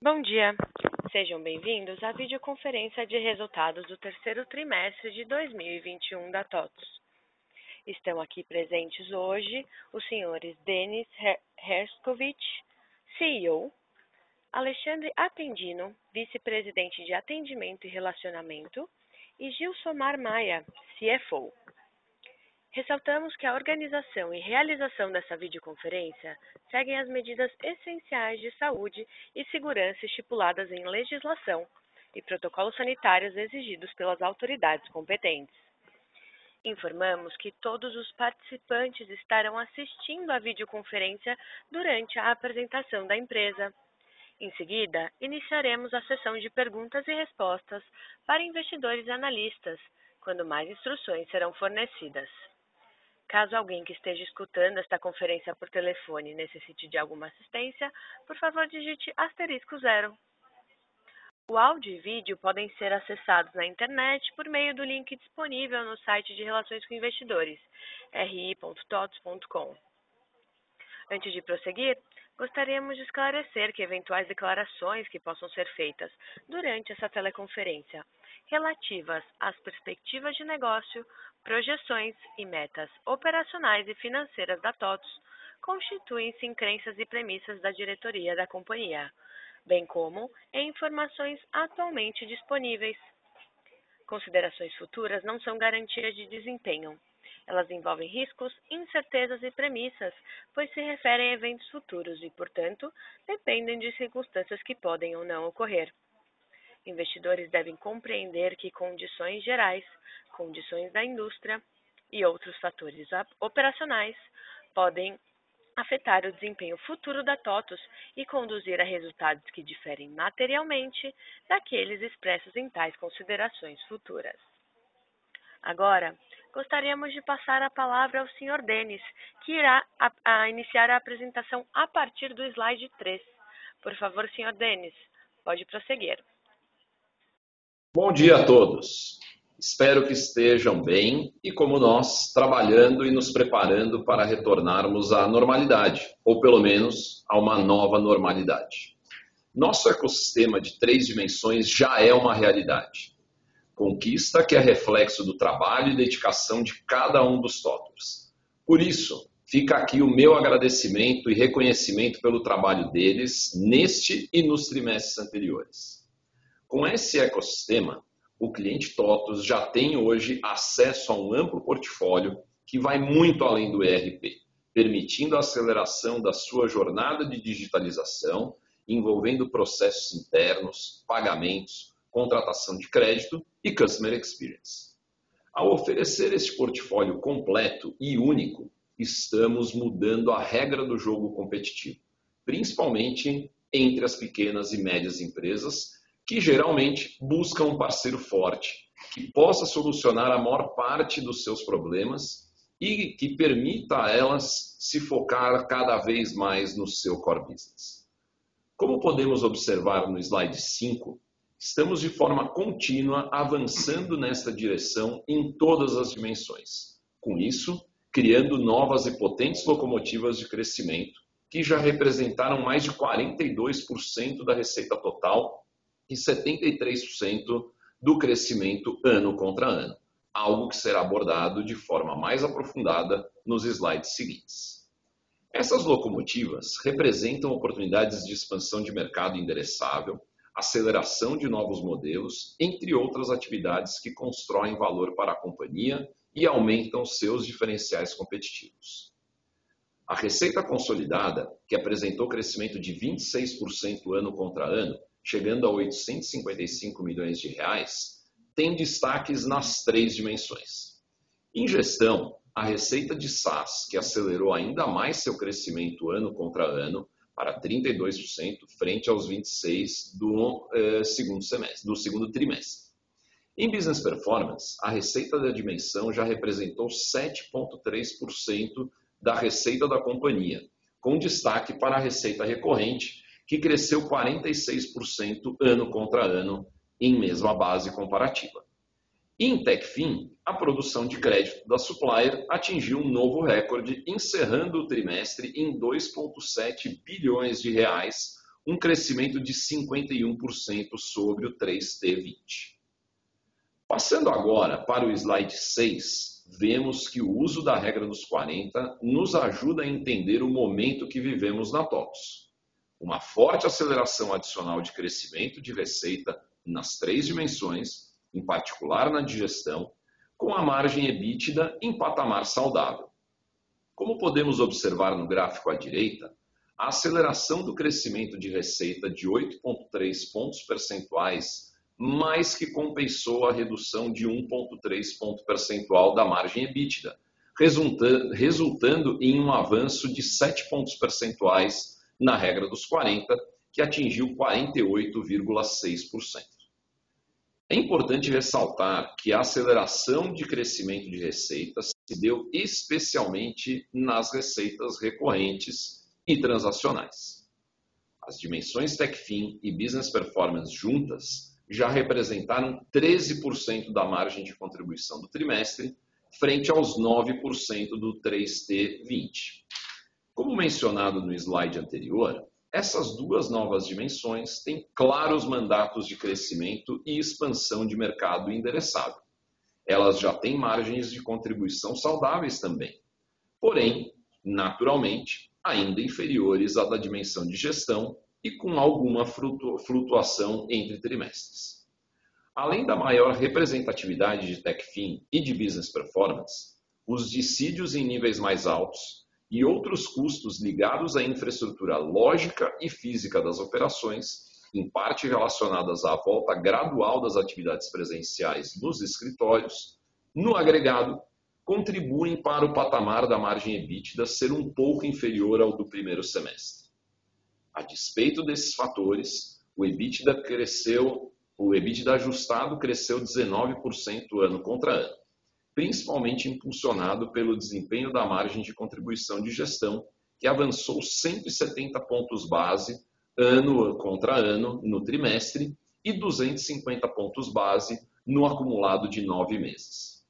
Bom dia, sejam bem-vindos à videoconferência de resultados do terceiro trimestre de 2021 da TOTS. Estão aqui presentes hoje os senhores Denis Herskovich, CEO, Alexandre Atendino, vice-presidente de Atendimento e Relacionamento, e Gilsomar Maia, CFO. Ressaltamos que a organização e realização dessa videoconferência seguem as medidas essenciais de saúde e segurança estipuladas em legislação e protocolos sanitários exigidos pelas autoridades competentes. Informamos que todos os participantes estarão assistindo à videoconferência durante a apresentação da empresa. Em seguida, iniciaremos a sessão de perguntas e respostas para investidores e analistas, quando mais instruções serão fornecidas. Caso alguém que esteja escutando esta conferência por telefone necessite de alguma assistência, por favor digite asterisco zero. O áudio e vídeo podem ser acessados na internet por meio do link disponível no site de Relações com Investidores, ri.tots.com. Antes de prosseguir, gostaríamos de esclarecer que eventuais declarações que possam ser feitas durante essa teleconferência relativas às perspectivas de negócio, projeções e metas operacionais e financeiras da TOTS constituem-se em crenças e premissas da diretoria da companhia, bem como em informações atualmente disponíveis. Considerações futuras não são garantias de desempenho. Elas envolvem riscos, incertezas e premissas, pois se referem a eventos futuros e, portanto, dependem de circunstâncias que podem ou não ocorrer. Investidores devem compreender que condições gerais, condições da indústria e outros fatores operacionais podem afetar o desempenho futuro da TOTUS e conduzir a resultados que diferem materialmente daqueles expressos em tais considerações futuras. Agora, gostaríamos de passar a palavra ao Sr. Denis, que irá a, a iniciar a apresentação a partir do slide 3. Por favor, Sr. Denis, pode prosseguir. Bom dia a todos. Espero que estejam bem e, como nós, trabalhando e nos preparando para retornarmos à normalidade, ou pelo menos a uma nova normalidade. Nosso ecossistema de três dimensões já é uma realidade. Conquista que é reflexo do trabalho e dedicação de cada um dos TOTORs. Por isso, fica aqui o meu agradecimento e reconhecimento pelo trabalho deles neste e nos trimestres anteriores. Com esse ecossistema, o cliente TOTOS já tem hoje acesso a um amplo portfólio que vai muito além do ERP, permitindo a aceleração da sua jornada de digitalização, envolvendo processos internos, pagamentos, contratação de crédito e customer experience. Ao oferecer este portfólio completo e único, estamos mudando a regra do jogo competitivo, principalmente entre as pequenas e médias empresas que geralmente buscam um parceiro forte, que possa solucionar a maior parte dos seus problemas e que permita a elas se focar cada vez mais no seu core business. Como podemos observar no slide 5, estamos de forma contínua avançando nesta direção em todas as dimensões. Com isso, criando novas e potentes locomotivas de crescimento, que já representaram mais de 42% da receita total e 73% do crescimento ano contra ano, algo que será abordado de forma mais aprofundada nos slides seguintes. Essas locomotivas representam oportunidades de expansão de mercado endereçável, aceleração de novos modelos, entre outras atividades que constroem valor para a companhia e aumentam seus diferenciais competitivos. A receita consolidada, que apresentou crescimento de 26% ano contra ano, chegando a 855 milhões de reais, tem destaques nas três dimensões. Em gestão, a receita de SaaS, que acelerou ainda mais seu crescimento ano contra ano, para 32%, frente aos 26% do, eh, segundo, semestre, do segundo trimestre. Em Business Performance, a receita da dimensão já representou 7,3% da receita da companhia, com destaque para a receita recorrente, que cresceu 46% ano contra ano em mesma base comparativa. Em Techfin, a produção de crédito da Supplier atingiu um novo recorde, encerrando o trimestre em 2,7 bilhões de reais, um crescimento de 51% sobre o 3T20. Passando agora para o slide 6, vemos que o uso da regra dos 40 nos ajuda a entender o momento que vivemos na TOTS. Uma forte aceleração adicional de crescimento de receita nas três dimensões, em particular na digestão, com a margem EBITDA em patamar saudável. Como podemos observar no gráfico à direita, a aceleração do crescimento de receita de 8,3 pontos percentuais mais que compensou a redução de 1,3 ponto percentual da margem EBITDA, resultando em um avanço de 7 pontos percentuais na regra dos 40, que atingiu 48,6%. É importante ressaltar que a aceleração de crescimento de receitas se deu especialmente nas receitas recorrentes e transacionais. As dimensões TechFin e Business Performance juntas já representaram 13% da margem de contribuição do trimestre, frente aos 9% do 3T20. Como mencionado no slide anterior, essas duas novas dimensões têm claros mandatos de crescimento e expansão de mercado endereçado. Elas já têm margens de contribuição saudáveis também, porém, naturalmente, ainda inferiores à da dimensão de gestão e com alguma flutuação entre trimestres. Além da maior representatividade de Techfin e de Business Performance, os dissídios em níveis mais altos e outros custos ligados à infraestrutura lógica e física das operações, em parte relacionadas à volta gradual das atividades presenciais nos escritórios, no agregado, contribuem para o patamar da margem EBITDA ser um pouco inferior ao do primeiro semestre. A despeito desses fatores, o EBITDA cresceu, o EBITDA ajustado cresceu 19% ano contra ano principalmente impulsionado pelo desempenho da margem de contribuição de gestão, que avançou 170 pontos base ano contra ano no trimestre e 250 pontos base no acumulado de nove meses.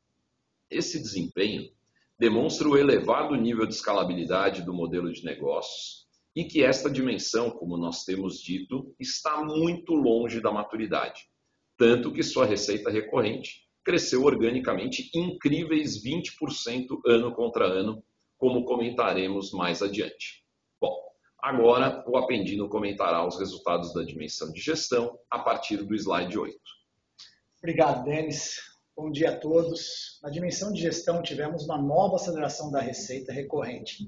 Esse desempenho demonstra o elevado nível de escalabilidade do modelo de negócios e que esta dimensão, como nós temos dito, está muito longe da maturidade, tanto que sua receita recorrente cresceu organicamente incríveis 20% ano contra ano, como comentaremos mais adiante. Bom, agora o Apendino comentará os resultados da dimensão de gestão a partir do slide 8. Obrigado, Denis. Bom dia a todos. Na dimensão de gestão, tivemos uma nova aceleração da receita recorrente,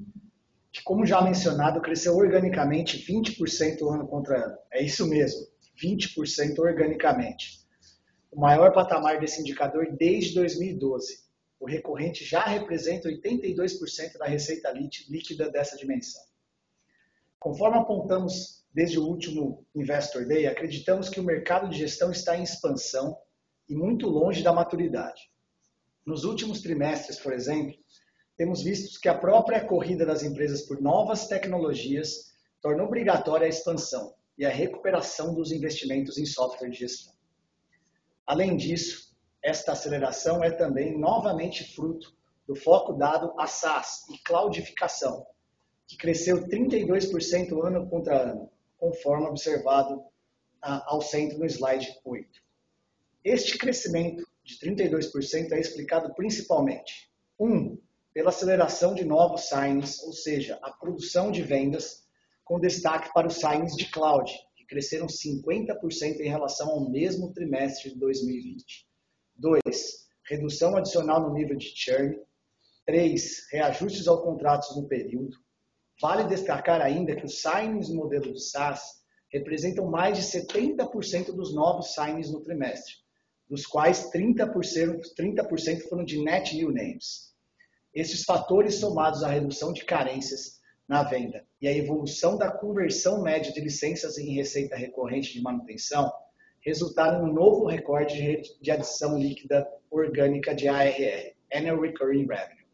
que, como já mencionado, cresceu organicamente 20% ano contra ano. É isso mesmo, 20% organicamente o maior patamar desse indicador desde 2012. O recorrente já representa 82% da receita líquida dessa dimensão. Conforme apontamos desde o último Investor Day, acreditamos que o mercado de gestão está em expansão e muito longe da maturidade. Nos últimos trimestres, por exemplo, temos visto que a própria corrida das empresas por novas tecnologias torna obrigatória a expansão e a recuperação dos investimentos em software de gestão. Além disso, esta aceleração é também novamente fruto do foco dado a SaaS e cloudificação, que cresceu 32% ano contra ano, conforme observado ao centro no slide 8. Este crescimento de 32% é explicado principalmente, 1. Um, pela aceleração de novos signs, ou seja, a produção de vendas, com destaque para os signs de cloud, cresceram 50% em relação ao mesmo trimestre de 2020. 2. Redução adicional no nível de churn. 3. Reajustes aos contratos no período. Vale destacar ainda que os signings no modelo de SaaS representam mais de 70% dos novos signings no trimestre, dos quais 30%, 30 foram de net new names. Esses fatores somados à redução de carências na venda e a evolução da conversão média de licenças em receita recorrente de manutenção resultaram em um novo recorde de adição líquida orgânica de ARR, Annual Recurring Revenue,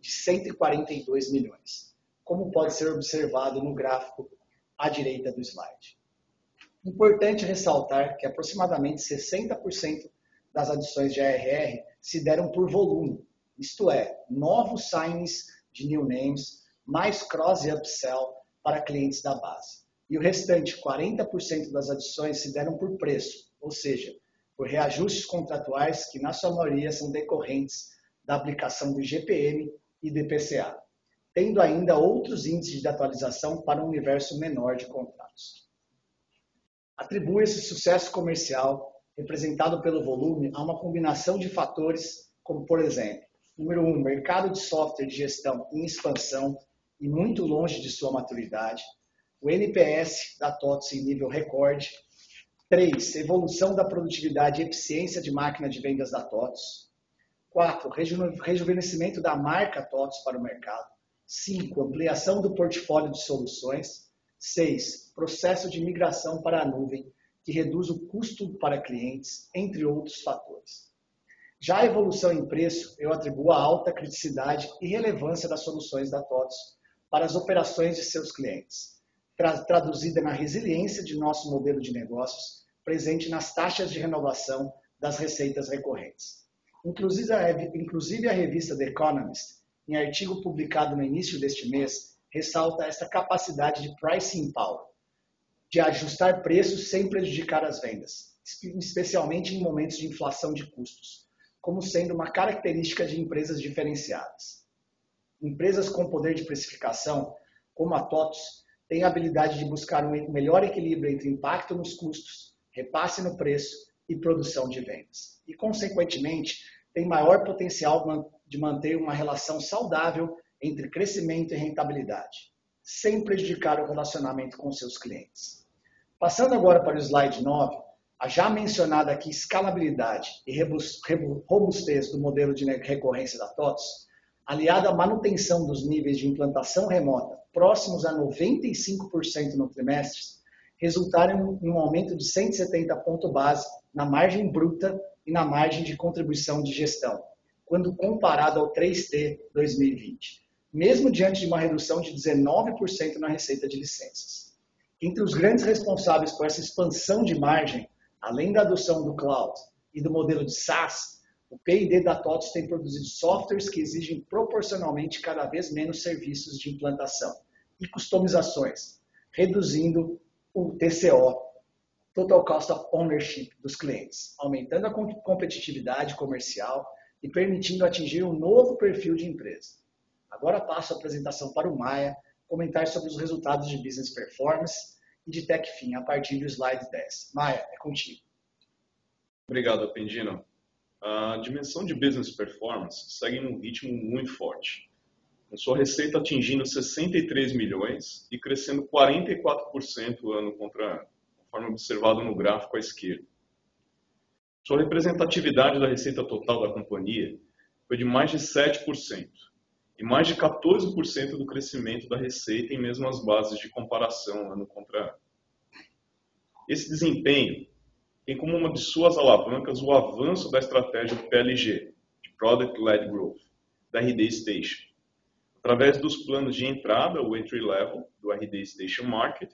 de 142 milhões, como pode ser observado no gráfico à direita do slide. Importante ressaltar que aproximadamente 60% das adições de ARR se deram por volume, isto é, novos signs de new names mais cross e upsell para clientes da base. e o restante, 40% das adições, se deram por preço, ou seja, por reajustes contratuais que, na sua maioria, são decorrentes da aplicação do IGPM e DPCA, tendo ainda outros índices de atualização para um universo menor de contratos. Atribui esse sucesso comercial, representado pelo volume, a uma combinação de fatores, como, por exemplo, número um, mercado de software de gestão em expansão e muito longe de sua maturidade, o NPS da TOTS em nível recorde, 3. Evolução da produtividade e eficiência de máquina de vendas da TOTS. 4. Rejuvenescimento da marca TOTS para o mercado. 5. Ampliação do portfólio de soluções. 6. Processo de migração para a nuvem, que reduz o custo para clientes, entre outros fatores. Já a evolução em preço, eu atribuo a alta criticidade e relevância das soluções da TOTS para as operações de seus clientes, traduzida na resiliência de nosso modelo de negócios presente nas taxas de renovação das receitas recorrentes. Inclusive a, revista The Economist, em artigo publicado no início deste mês, ressalta essa capacidade de pricing power, de ajustar preços sem prejudicar as vendas, especialmente em momentos de inflação de custos, como sendo uma característica de empresas diferenciadas. Empresas com poder de precificação, como a TOTOS, têm a habilidade de buscar um melhor equilíbrio entre impacto nos custos repasse no preço e produção de vendas. E, consequentemente, tem maior potencial de manter uma relação saudável entre crescimento e rentabilidade, sem prejudicar o relacionamento com seus clientes. Passando agora para o slide 9, a já mencionada aqui escalabilidade e robustez do modelo de recorrência da TOTS, aliada à manutenção dos níveis de implantação remota próximos a 95% no trimestre, resultaram em um aumento de 170 pontos base na margem bruta e na margem de contribuição de gestão, quando comparado ao 3T 2020, mesmo diante de uma redução de 19% na receita de licenças. Entre os grandes responsáveis por essa expansão de margem, além da adoção do cloud e do modelo de SaaS, o P&D da TOTS tem produzido softwares que exigem proporcionalmente cada vez menos serviços de implantação e customizações, reduzindo o TCO, Total Cost of Ownership dos clientes, aumentando a competitividade comercial e permitindo atingir um novo perfil de empresa. Agora passo a apresentação para o Maia, comentar sobre os resultados de Business Performance e de TechFin a partir do slide 10. Maia, é contigo. Obrigado, Pendino. A dimensão de Business Performance segue num ritmo muito forte com sua receita atingindo 63 milhões e crescendo 44% ano contra ano, conforme observado no gráfico à esquerda. Sua representatividade da receita total da companhia foi de mais de 7% e mais de 14% do crescimento da receita em mesmas bases de comparação ano contra ano. Esse desempenho tem como uma de suas alavancas o avanço da estratégia do PLG, de Product Led Growth, da RD Station, Através dos planos de entrada, o entry level do RD Station Market,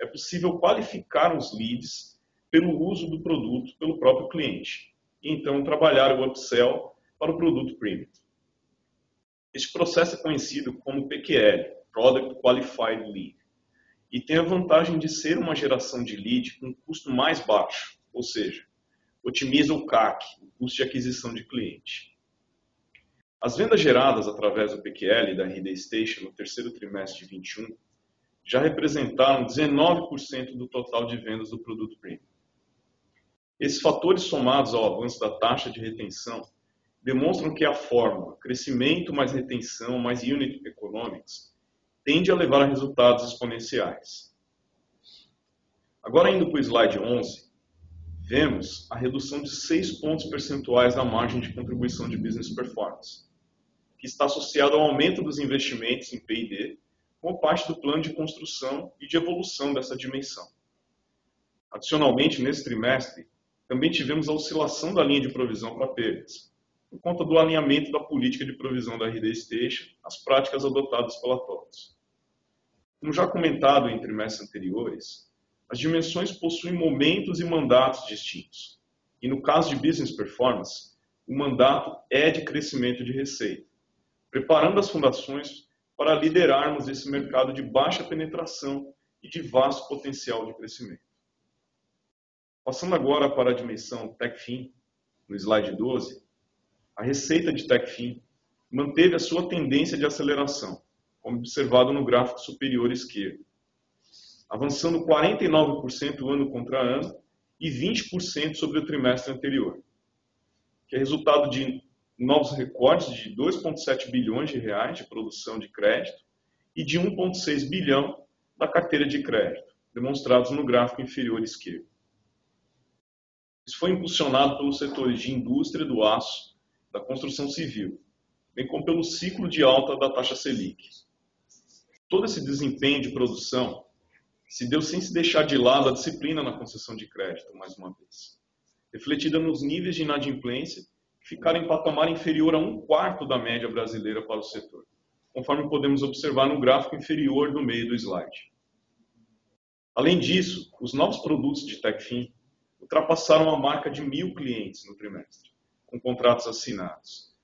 é possível qualificar os leads pelo uso do produto pelo próprio cliente. E então trabalhar o upsell para o produto premium. Este processo é conhecido como PQL, Product Qualified Lead, e tem a vantagem de ser uma geração de lead com custo mais baixo, ou seja, otimiza o CAC, o custo de aquisição de cliente. As vendas geradas através do PQL da RD Station no terceiro trimestre de 21 já representaram 19% do total de vendas do produto premium. Esses fatores somados ao avanço da taxa de retenção demonstram que a fórmula crescimento mais retenção mais unit economics tende a levar a resultados exponenciais. Agora indo para o slide 11, vemos a redução de 6 pontos percentuais na margem de contribuição de business performance que está associado ao aumento dos investimentos em P&D, como parte do plano de construção e de evolução dessa dimensão. Adicionalmente, nesse trimestre, também tivemos a oscilação da linha de provisão para perdas, por conta do alinhamento da política de provisão da RD Station às práticas adotadas pela TOTS. Como já comentado em trimestres anteriores, as dimensões possuem momentos e mandatos distintos. E no caso de Business Performance, o mandato é de crescimento de receita preparando as fundações para liderarmos esse mercado de baixa penetração e de vasto potencial de crescimento. Passando agora para a dimensão TechFin, no slide 12, a receita de TechFin manteve a sua tendência de aceleração, como observado no gráfico superior esquerdo, avançando 49% ano contra ano e 20% sobre o trimestre anterior, que é resultado de novos recordes de 2,7 bilhões de reais de produção de crédito e de 1,6 bilhão da carteira de crédito, demonstrados no gráfico inferior esquerdo. Isso foi impulsionado pelos setores de indústria do aço, da construção civil, bem como pelo ciclo de alta da taxa Selic. Todo esse desempenho de produção se deu sem se deixar de lado a disciplina na concessão de crédito, mais uma vez, refletida nos níveis de inadimplência que ficaram em patamar inferior a um quarto da média brasileira para o setor conforme podemos observar no gráfico inferior do meio do slide. Além disso, os novos produtos de TechFin ultrapassaram a marca de mil clientes no trimestre, com contratos assinados,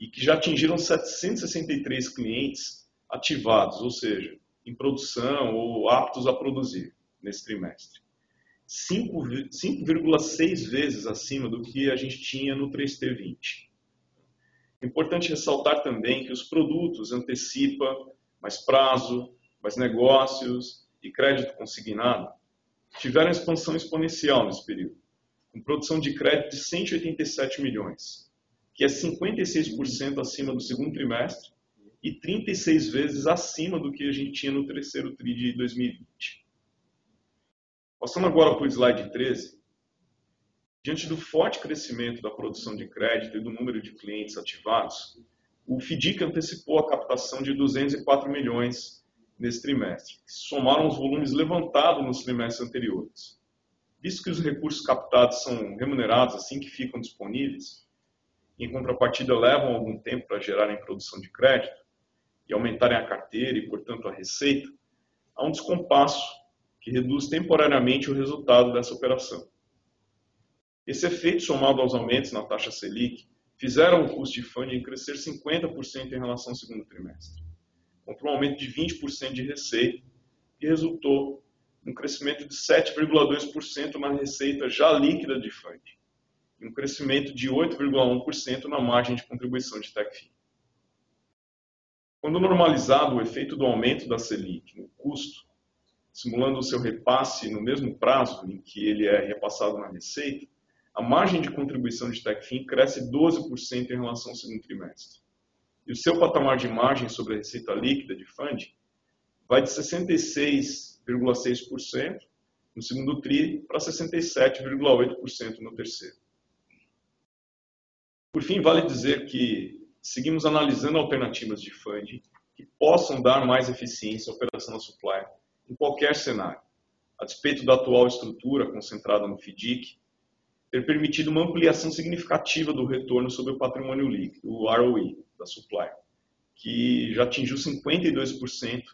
e que já atingiram 763 clientes ativados, ou seja, em produção ou aptos a produzir nesse trimestre. 5,6 vezes acima do que a gente tinha no 3T20. Importante ressaltar também que os produtos antecipa mais prazo, mais negócios e crédito consignado tiveram expansão exponencial nesse período, com produção de crédito de 187 milhões, que é 56% acima do segundo trimestre e 36 vezes acima do que a gente tinha no terceiro TRI de 2020. Passando agora para o slide 13, Diante do forte crescimento da produção de crédito e do número de clientes ativados, o FDIC antecipou a captação de 204 milhões nesse trimestre, que somaram os volumes levantados nos trimestres anteriores. Visto que os recursos captados são remunerados assim que ficam disponíveis, em contrapartida levam algum tempo para gerarem produção de crédito e aumentarem a carteira e, portanto, a receita, há um descompasso que reduz temporariamente o resultado dessa operação. Esse efeito, somado aos aumentos na taxa Selic, fizeram o custo de funding crescer 50% em relação ao segundo trimestre, contra um aumento de 20% de receita, que resultou num crescimento de 7,2% na receita já líquida de funding, e um crescimento de 8,1% na margem de contribuição de TechFin. Quando normalizado o efeito do aumento da Selic no custo, simulando o seu repasse no mesmo prazo em que ele é repassado na receita, a margem de contribuição de TechFin cresce 12% em relação ao segundo trimestre. E o seu patamar de margem sobre a receita líquida de funding vai de 66,6% no segundo TRI para 67,8% no terceiro. Por fim, vale dizer que seguimos analisando alternativas de funding que possam dar mais eficiência à operação da supply em qualquer cenário, a despeito da atual estrutura concentrada no FDIC ter permitido uma ampliação significativa do retorno sobre o patrimônio líquido, o ROE da supply, que já atingiu 52%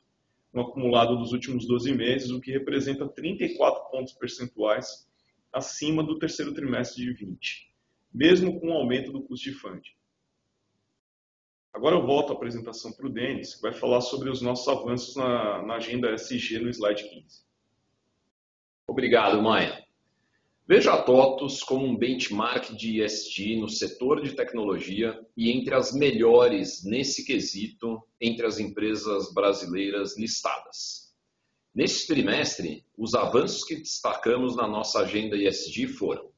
no acumulado dos últimos 12 meses, o que representa 34 pontos percentuais acima do terceiro trimestre de 20, mesmo com o aumento do custo de funding. Agora eu volto a apresentação para o Denis, que vai falar sobre os nossos avanços na, na agenda SG no slide 15. Obrigado, Maia. Veja a TOTUS como um benchmark de ESG no setor de tecnologia e entre as melhores nesse quesito entre as empresas brasileiras listadas. Neste trimestre, os avanços que destacamos na nossa agenda ESG foram: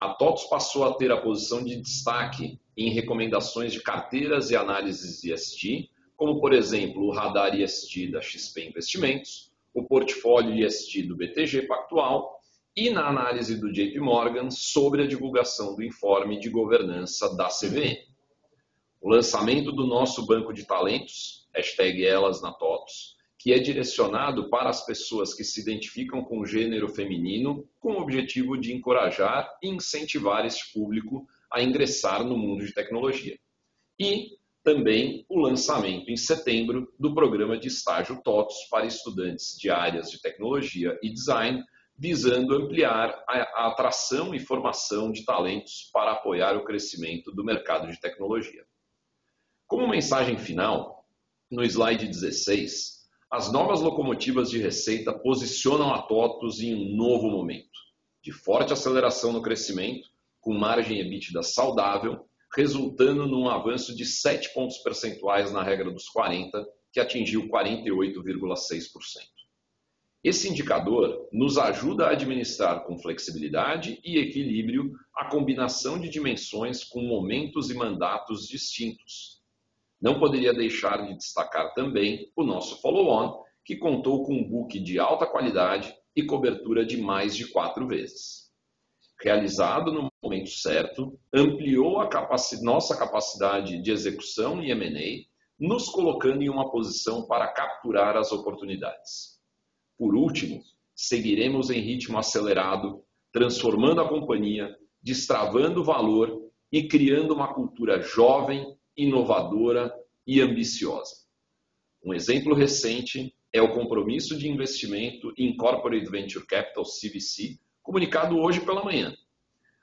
a TOTUS passou a ter a posição de destaque em recomendações de carteiras e análises ESG, como por exemplo o radar ESG da XP Investimentos, o portfólio ESG do BTG Pactual e na análise do JP Morgan sobre a divulgação do informe de governança da CVM. O lançamento do nosso banco de talentos, hashtag elas na TOTOS, que é direcionado para as pessoas que se identificam com o gênero feminino, com o objetivo de encorajar e incentivar este público a ingressar no mundo de tecnologia. E também o lançamento em setembro do programa de estágio TOTOS para estudantes de áreas de tecnologia e design, visando ampliar a atração e formação de talentos para apoiar o crescimento do mercado de tecnologia. Como mensagem final, no slide 16, as novas locomotivas de receita posicionam a TOTVS em um novo momento, de forte aceleração no crescimento, com margem EBITDA saudável, resultando num avanço de 7 pontos percentuais na regra dos 40, que atingiu 48,6%. Esse indicador nos ajuda a administrar com flexibilidade e equilíbrio a combinação de dimensões com momentos e mandatos distintos. Não poderia deixar de destacar também o nosso follow-on, que contou com um book de alta qualidade e cobertura de mais de quatro vezes. Realizado no momento certo, ampliou a capacidade, nossa capacidade de execução e M&A, nos colocando em uma posição para capturar as oportunidades. Por último, seguiremos em ritmo acelerado, transformando a companhia, destravando valor e criando uma cultura jovem, inovadora e ambiciosa. Um exemplo recente é o compromisso de investimento em Corporate Venture Capital CVC, comunicado hoje pela manhã.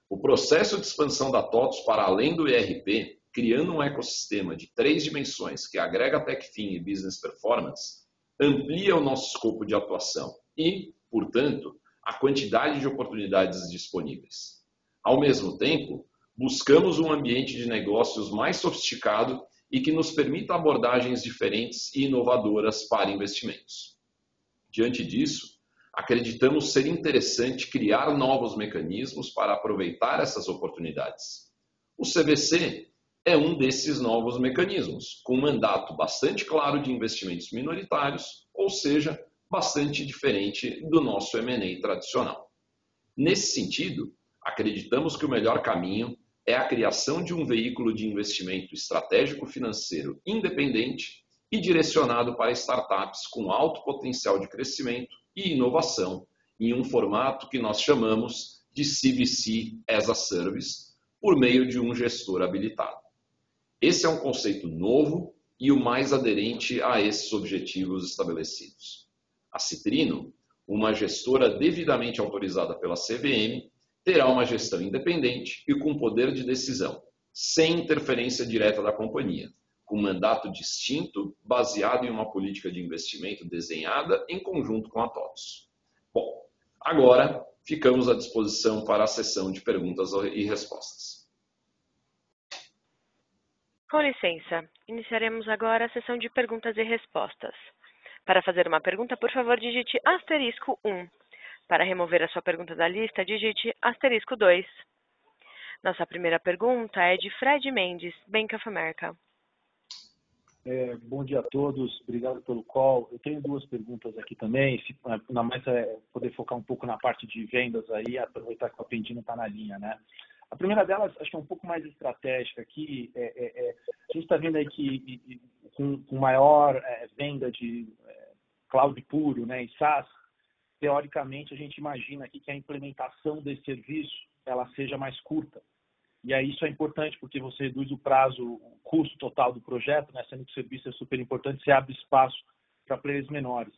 O processo de expansão da TOTOS para além do ERP, criando um ecossistema de três dimensões que agrega TechFin e Business Performance, amplia o nosso escopo de atuação e, portanto, a quantidade de oportunidades disponíveis. Ao mesmo tempo, buscamos um ambiente de negócios mais sofisticado e que nos permita abordagens diferentes e inovadoras para investimentos. Diante disso, acreditamos ser interessante criar novos mecanismos para aproveitar essas oportunidades. O CVC é um desses novos mecanismos, com um mandato bastante claro de investimentos minoritários, ou seja, bastante diferente do nosso M&A tradicional. Nesse sentido, acreditamos que o melhor caminho é a criação de um veículo de investimento estratégico financeiro independente e direcionado para startups com alto potencial de crescimento e inovação, em um formato que nós chamamos de CVC as a Service, por meio de um gestor habilitado. Esse é um conceito novo e o mais aderente a esses objetivos estabelecidos. A Citrino, uma gestora devidamente autorizada pela CVM, terá uma gestão independente e com poder de decisão, sem interferência direta da companhia, com mandato distinto baseado em uma política de investimento desenhada em conjunto com a TOTS. Bom, agora ficamos à disposição para a sessão de perguntas e respostas. Com licença, iniciaremos agora a sessão de perguntas e respostas. Para fazer uma pergunta, por favor, digite asterisco 1. Para remover a sua pergunta da lista, digite asterisco 2. Nossa primeira pergunta é de Fred Mendes, Bank of America. É, bom dia a todos, obrigado pelo call. Eu tenho duas perguntas aqui também, se, na mais é poder focar um pouco na parte de vendas aí, aproveitar que o Apendino está na linha, né? A primeira delas, acho que é um pouco mais estratégica aqui. É, é, é, a gente está vendo aí que com, com maior é, venda de é, cloud puro né, SaaS, teoricamente a gente imagina aqui que a implementação desse serviço ela seja mais curta. E aí isso é importante porque você reduz o prazo, o custo total do projeto, né, sendo que o serviço é super importante, você abre espaço para players menores.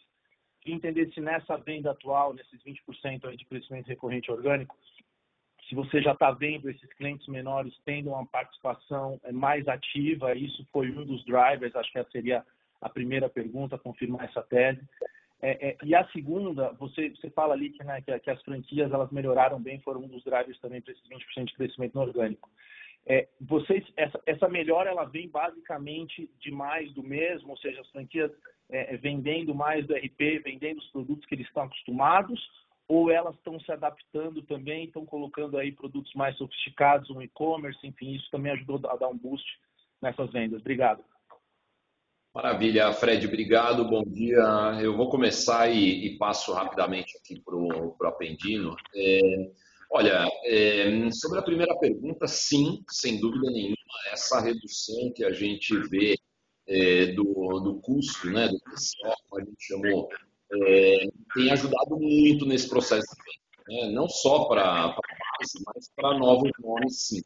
Queria entender se nessa venda atual, nesses 20% aí de crescimento recorrente orgânico, se você já está vendo esses clientes menores tendo uma participação é, mais ativa, isso foi um dos drivers, acho que essa seria a primeira pergunta, confirmar essa tese. É, é, e a segunda, você, você fala ali que, né, que, que, as franquias elas melhoraram bem, foram um dos drivers também para esses 20% de crescimento no orgânico. É, vocês, essa, essa melhora ela vem basicamente de mais do mesmo, ou seja, as franquias é, vendendo mais do RP, vendendo os produtos que eles estão acostumados, ou elas estão se adaptando também, estão colocando aí produtos mais sofisticados no e-commerce, enfim, isso também ajudou a dar um boost nessas vendas. Obrigado. Maravilha, Fred, obrigado, bom dia. Eu vou começar e, e passo rapidamente aqui para o Apendino. É, olha, é, sobre a primeira pergunta, sim, sem dúvida nenhuma, essa redução que a gente vê é, do, do custo, né, do que a gente chamou é, tem ajudado muito nesse processo né? não só para base, mas para novos nomes, sim.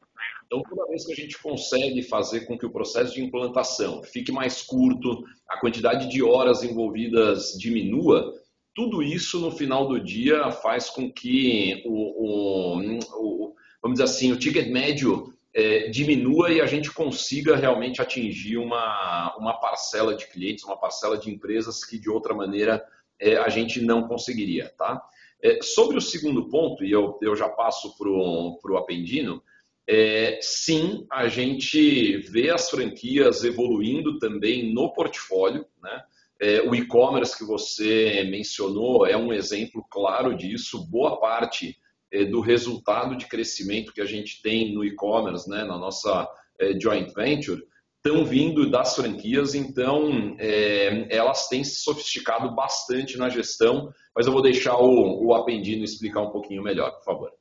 Então, toda vez que a gente consegue fazer com que o processo de implantação fique mais curto, a quantidade de horas envolvidas diminua, tudo isso no final do dia faz com que o, o, o vamos dizer assim, o ticket médio é, diminua e a gente consiga realmente atingir uma, uma parcela de clientes, uma parcela de empresas que de outra maneira é, a gente não conseguiria. Tá? É, sobre o segundo ponto, e eu, eu já passo para o Apendino, é, sim, a gente vê as franquias evoluindo também no portfólio. Né? É, o e-commerce que você mencionou é um exemplo claro disso. Boa parte é, do resultado de crescimento que a gente tem no e-commerce, né, na nossa é, joint venture, estão vindo das franquias, então é, elas têm se sofisticado bastante na gestão, mas eu vou deixar o, o Apendino explicar um pouquinho melhor, por favor.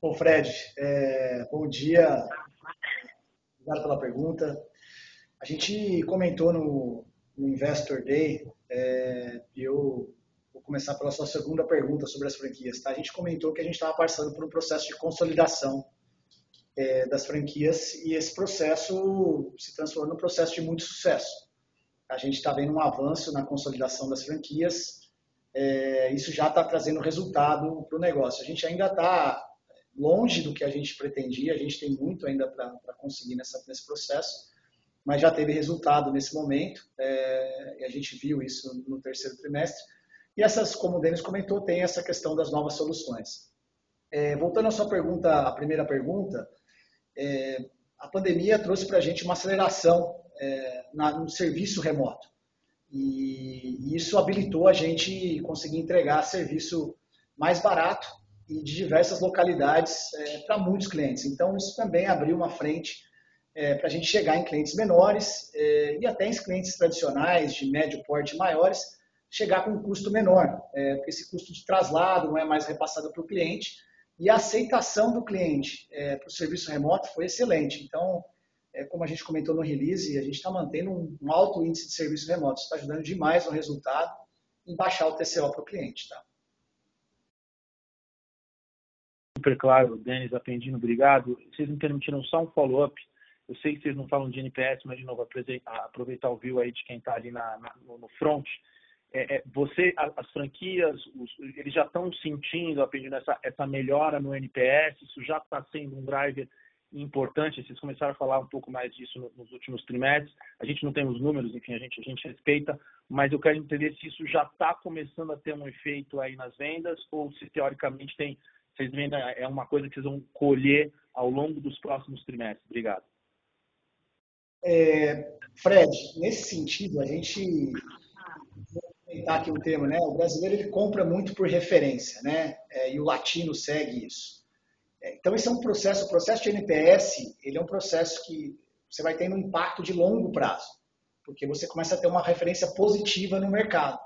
Bom, Fred, é, bom dia, obrigado pela pergunta. A gente comentou no, no Investor Day, é, eu vou começar pela sua segunda pergunta sobre as franquias. Tá? A gente comentou que a gente estava passando por um processo de consolidação é, das franquias e esse processo se transformou num processo de muito sucesso. A gente está vendo um avanço na consolidação das franquias, é, isso já está trazendo resultado para o negócio. A gente ainda está longe do que a gente pretendia, a gente tem muito ainda para conseguir nessa, nesse processo, mas já teve resultado nesse momento, é, e a gente viu isso no terceiro trimestre. E essas, como o Denis comentou, tem essa questão das novas soluções. É, voltando à sua pergunta, a primeira pergunta, é, a pandemia trouxe para a gente uma aceleração é, na, no serviço remoto. E, e, isso habilitou a gente conseguir entregar serviço mais barato e de diversas localidades é, para muitos clientes. Então, isso também abriu uma frente é, para a gente chegar em clientes menores é, e até em clientes tradicionais, de médio porte maiores, chegar com um custo menor, é, porque esse custo de traslado não é mais repassado para o cliente e a aceitação do cliente é, para o serviço remoto foi excelente. Então, é, como a gente comentou no release, a gente está mantendo um, um, alto índice de serviço remoto. Isso está ajudando demais no resultado em baixar o TCO para o cliente. Tá? Super claro, Denis Apendino, obrigado. Vocês me permitiram só um follow-up. Eu sei que vocês não falam de NPS, mas de novo, aproveitar o view aí de quem está ali na, na, no front é, é, você, as franquias, os, eles já estão sentindo, pedindo essa, essa melhora no NPS, isso já está sendo um driver importante. Vocês começaram a falar um pouco mais disso nos últimos trimestres. A gente não tem os números, enfim, a gente, a gente respeita, mas eu quero entender se isso já está começando a ter um efeito aí nas vendas ou se teoricamente tem, vocês veem, é uma coisa que vocês vão colher ao longo dos próximos trimestres. Obrigado. É, Fred, nesse sentido, a gente comentar aqui um termo, né? O brasileiro ele compra muito por referência, né? É, e o latino segue isso. É, então esse é um processo, o processo de NPS, ele é um processo que você vai tendo um impacto de longo prazo, porque você começa a ter uma referência positiva no mercado.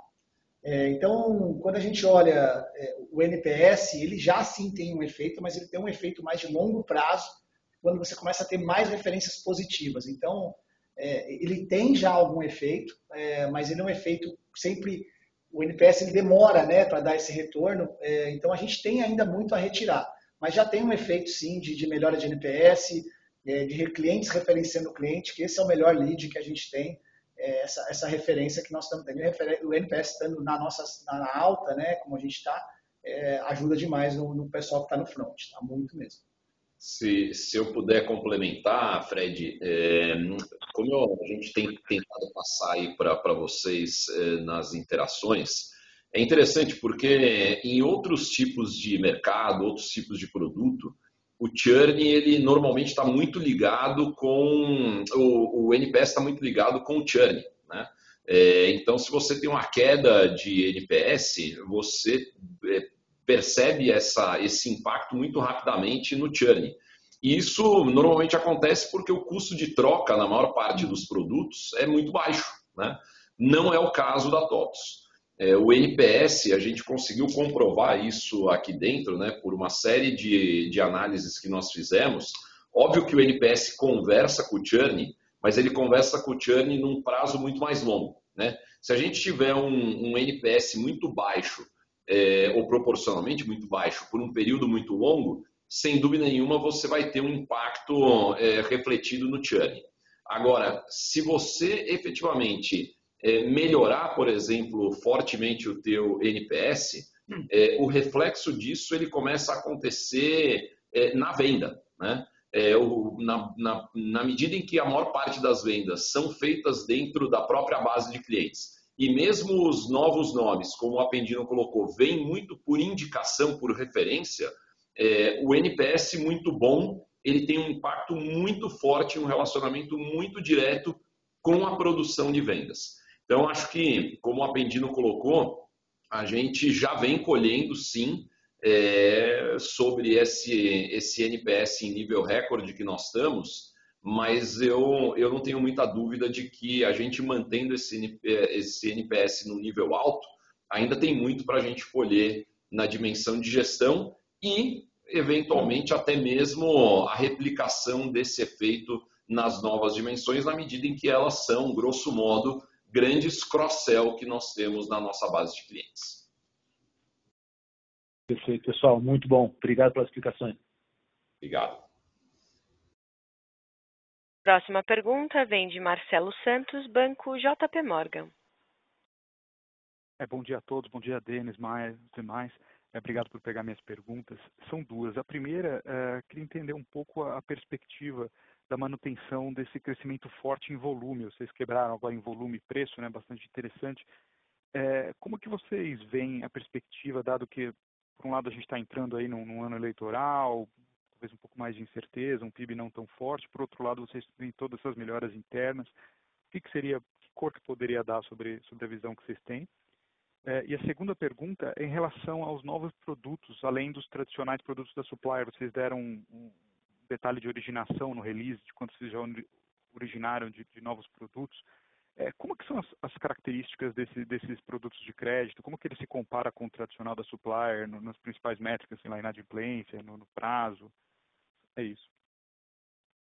É, então, quando a gente olha é, o NPS, ele já sim tem um efeito, mas ele tem um efeito mais de longo prazo, quando você começa a ter mais referências positivas. Então, é, ele tem já algum efeito, é, mas ele é um efeito sempre. O NPS ele demora né, para dar esse retorno, é, então a gente tem ainda muito a retirar. Mas já tem um efeito sim de, de melhora de NPS, é, de clientes referenciando o cliente, que esse é o melhor lead que a gente tem, é, essa, essa referência que nós estamos tendo. O NPS estando na nossa na alta, né, como a gente está, é, ajuda demais no, no pessoal que está no front, tá? muito mesmo. Se, se eu puder complementar, Fred, é, como eu, a gente tem tentado passar aí para vocês é, nas interações, é interessante porque em outros tipos de mercado, outros tipos de produto, o churn ele normalmente está muito ligado com o, o NPS está muito ligado com o churn, né? É, então, se você tem uma queda de NPS, você é, percebe essa, esse impacto muito rapidamente no churn. E isso normalmente acontece porque o custo de troca na maior parte dos produtos é muito baixo. Né? Não é o caso da TOTOS. É, o NPS, a gente conseguiu comprovar isso aqui dentro, né, por uma série de, de análises que nós fizemos. Óbvio que o NPS conversa com o churn, mas ele conversa com o churn num prazo muito mais longo. Né? Se a gente tiver um, um NPS muito baixo é, ou proporcionalmente muito baixo por um período muito longo, sem dúvida nenhuma você vai ter um impacto é, refletido no churn. Agora, se você efetivamente é, melhorar, por exemplo, fortemente o teu NPS, hum. é, o reflexo disso ele começa a acontecer é, na venda, né? é, na, na, na medida em que a maior parte das vendas são feitas dentro da própria base de clientes, e mesmo os novos nomes, como o Apendino colocou, vêm muito por indicação, por referência, é, o NPS muito bom, ele tem um impacto muito forte, um relacionamento muito direto com a produção de vendas. Então, acho que, como o Apendino colocou, a gente já vem colhendo, sim, é, sobre esse, esse NPS em nível recorde que nós estamos, mas eu, eu não tenho muita dúvida de que a gente mantendo esse, esse NPS no nível alto, ainda tem muito para a gente colher na dimensão de gestão e, eventualmente, até mesmo a replicação desse efeito nas novas dimensões, na medida em que elas são, grosso modo, grandes cross-sell que nós temos na nossa base de clientes. Perfeito, pessoal. Muito bom. Obrigado pelas explicações. Obrigado. Próxima pergunta vem de Marcelo Santos, Banco JP Morgan. É, bom dia a todos, bom dia, Denis, Maia e demais. É, obrigado por pegar minhas perguntas. São duas. A primeira, é, queria entender um pouco a perspectiva da manutenção desse crescimento forte em volume. Vocês quebraram agora em volume e preço, né? Bastante interessante. É, como que vocês veem a perspectiva, dado que, por um lado, a gente está entrando aí num, num ano eleitoral, talvez um pouco mais de incerteza, um PIB não tão forte. Por outro lado, vocês têm todas essas melhoras internas. O que, que seria, que cor que poderia dar sobre, sobre a visão que vocês têm? É, e a segunda pergunta é em relação aos novos produtos, além dos tradicionais produtos da Supplier. Vocês deram um, um detalhe de originação no release, de quanto vocês já originaram de, de novos produtos. É, como que são as, as características desse, desses produtos de crédito? Como que ele se compara com o tradicional da Supplier no, nas principais métricas, assim, lá, inadimplência, no, no prazo? É isso.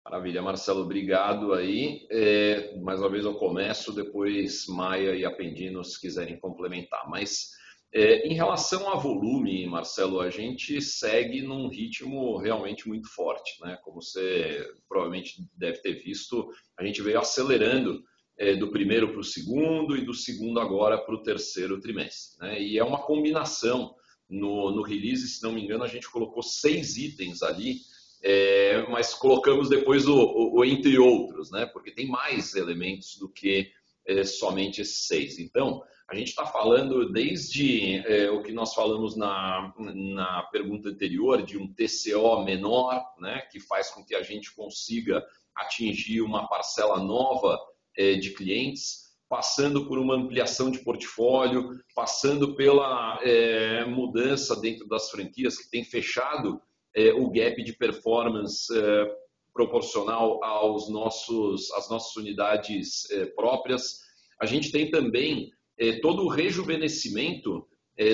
Maravilha, Marcelo, obrigado aí. É, mais uma vez eu começo, depois Maia e Apendino, se quiserem complementar. Mas é, em relação a volume, Marcelo, a gente segue num ritmo realmente muito forte. Né? Como você provavelmente deve ter visto, a gente veio acelerando é, do primeiro para o segundo e do segundo agora para o terceiro trimestre. Né? E é uma combinação. No, no release, se não me engano, a gente colocou seis itens ali é, mas colocamos depois o, o, o, entre outros, né? porque tem mais elementos do que é, somente esses seis. Então, a gente está falando desde é, o que nós falamos na, na pergunta anterior, de um TCO menor, né? que faz com que a gente consiga atingir uma parcela nova é, de clientes, passando por uma ampliação de portfólio, passando pela é, mudança dentro das franquias que tem fechado é, o gap de performance é, proporcional aos nossos, às nossas unidades é, próprias. A gente tem também todo o rejuvenescimento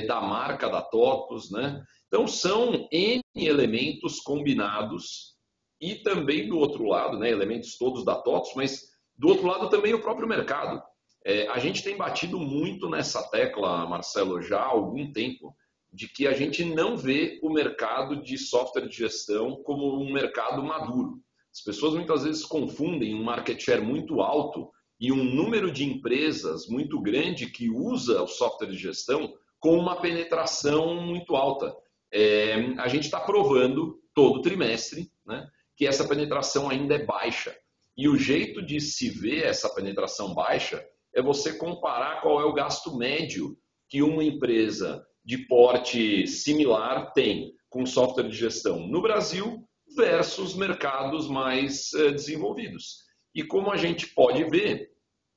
da marca da TOTUS, né? Então, são N elementos combinados e também do outro lado, né, elementos todos da TOTUS, mas do outro lado também o próprio mercado. É, a gente tem batido muito nessa tecla, Marcelo, já há algum tempo, de que a gente não vê o mercado de software de gestão como um mercado maduro. As pessoas muitas vezes confundem um market share muito alto e um número de empresas muito grande que usa o software de gestão com uma penetração muito alta. É, a gente está provando todo trimestre né, que essa penetração ainda é baixa. E o jeito de se ver essa penetração baixa é você comparar qual é o gasto médio que uma empresa de porte similar tem com software de gestão no Brasil versus mercados mais eh, desenvolvidos. E como a gente pode ver,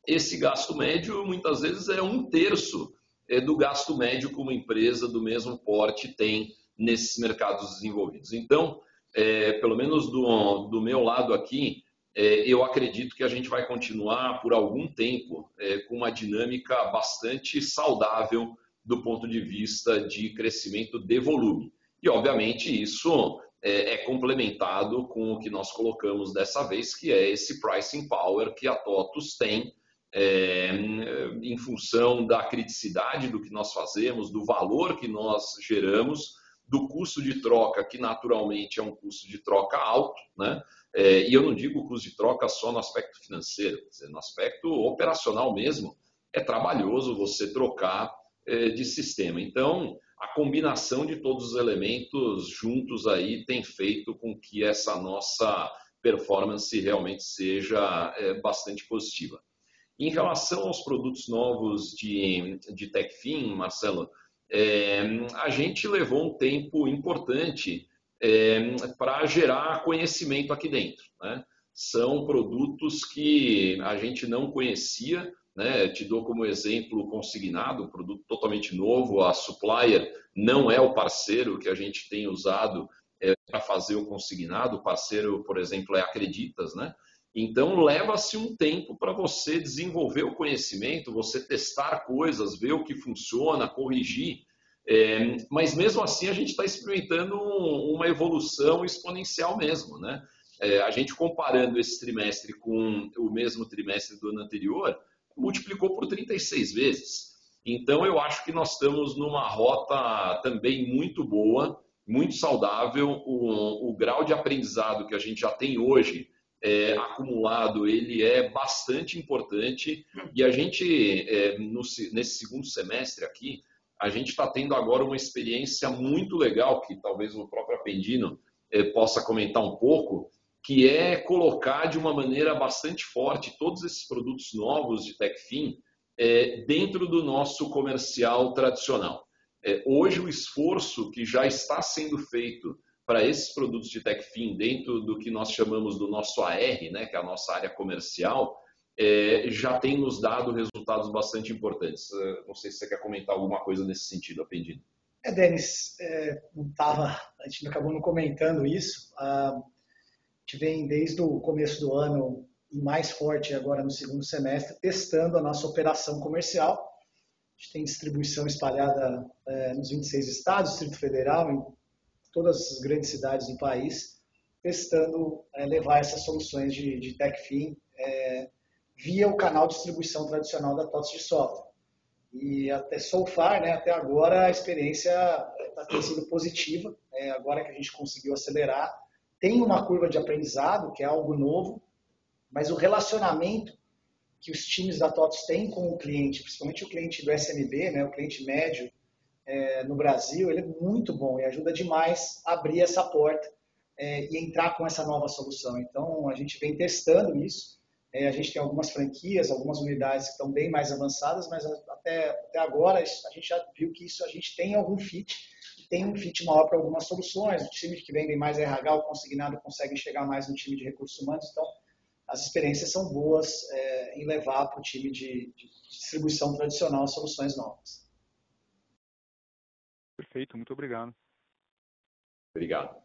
esse gasto médio muitas vezes é um terço eh, do gasto médio que uma empresa do mesmo porte tem nesses mercados desenvolvidos. Então, é, pelo menos do, do meu lado aqui, é, eu acredito que a gente vai continuar por algum tempo é, com uma dinâmica bastante saudável do ponto de vista de crescimento de volume. E, obviamente, isso é, é, complementado com o que nós colocamos dessa vez, que é esse pricing power que a TOTUS tem é, em função da criticidade do que nós fazemos, do valor que nós geramos, do custo de troca, que naturalmente é um custo de troca alto, né? É, e eu não digo custo de troca só no aspecto financeiro, dizer, no aspecto operacional mesmo. É trabalhoso você trocar de sistema. Então, a combinação de todos os elementos juntos aí tem feito com que essa nossa performance realmente seja é, bastante positiva. Em relação aos produtos novos de, de TechFin, Marcelo, é, a gente levou um tempo importante é, para gerar conhecimento aqui dentro. Né? São produtos que a gente não conhecia, né? Te dou como exemplo consignado, um produto totalmente novo. A Supplier não é o parceiro que a gente tem usado é, para fazer o consignado. O parceiro, por exemplo, é Acreditas, né? Então, leva-se um tempo para você desenvolver o conhecimento, você testar coisas, ver o que funciona, corrigir. É, mas mesmo assim, a gente está experimentando uma evolução exponencial mesmo. Né? É, a gente comparando esse trimestre com o mesmo trimestre do ano anterior, multiplicou por 36 vezes. Então, eu acho que nós estamos numa rota também muito boa, muito saudável. O, o grau de aprendizado que a gente já tem hoje é, acumulado, ele é bastante importante. E a gente, é, no, nesse segundo semestre aqui, a gente está tendo agora uma experiência muito legal, que talvez o próprio Apendino é, possa comentar um pouco, que é colocar de uma maneira bastante forte todos esses produtos novos de TechFin é, dentro do nosso comercial tradicional. É, hoje, o esforço que já está sendo feito para esses produtos de TechFin dentro do que nós chamamos do nosso AR, né, que é a nossa área comercial, é, já tem nos dado resultados bastante importantes. É, não sei se você quer comentar alguma coisa nesse sentido, Apendino. É, Denis, é, não tava, a gente acabou não comentando isso. Ah, gente vem desde o começo do ano e mais forte agora no segundo semestre, testando a nossa operação comercial. A gente tem distribuição espalhada é, nos 26 estados, Distrito Federal, em todas as grandes cidades do país, testando é, levar essas soluções de, de TechFin é, via o canal de distribuição tradicional da TOTS de software. E até so far, né, até agora, a experiência está sendo positiva. É, agora que a gente conseguiu acelerar, tem uma curva de aprendizado, que é algo novo, mas o relacionamento que os times da TOTS têm com o cliente, principalmente o cliente do SMB, né, o cliente médio é, no Brasil, ele é muito bom e ajuda demais a abrir essa porta é, e entrar com essa nova solução. Então, a gente vem testando isso. É, a gente tem algumas franquias, algumas unidades que estão bem mais avançadas, mas até, até agora a gente já viu que isso a gente tem algum fit tem um fit maior para algumas soluções. Os times que vendem mais RH, o consignado conseguem chegar mais no time de recursos humanos. Então, as experiências são boas é, em levar para o time de, de, distribuição tradicional soluções novas. Perfeito, muito obrigado. Obrigado.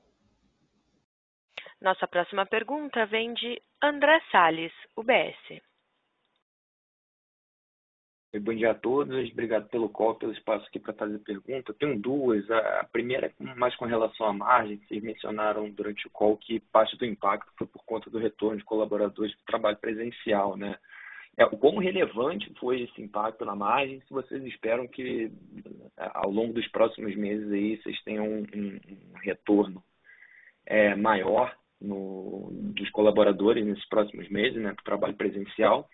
Nossa próxima pergunta vem de André Salles, UBS. Bom dia a todos, obrigado pelo call, pelo espaço aqui para fazer pergunta. tenho duas. A primeira é mais com relação à margem. Vocês mencionaram durante o call que parte do impacto foi por conta do retorno de colaboradores do trabalho presencial, né? É, o quão relevante foi esse impacto na margem? Se vocês esperam que ao longo dos próximos meses aí vocês tenham um, um retorno é, maior no, dos colaboradores nesses próximos meses, né, para o trabalho presencial?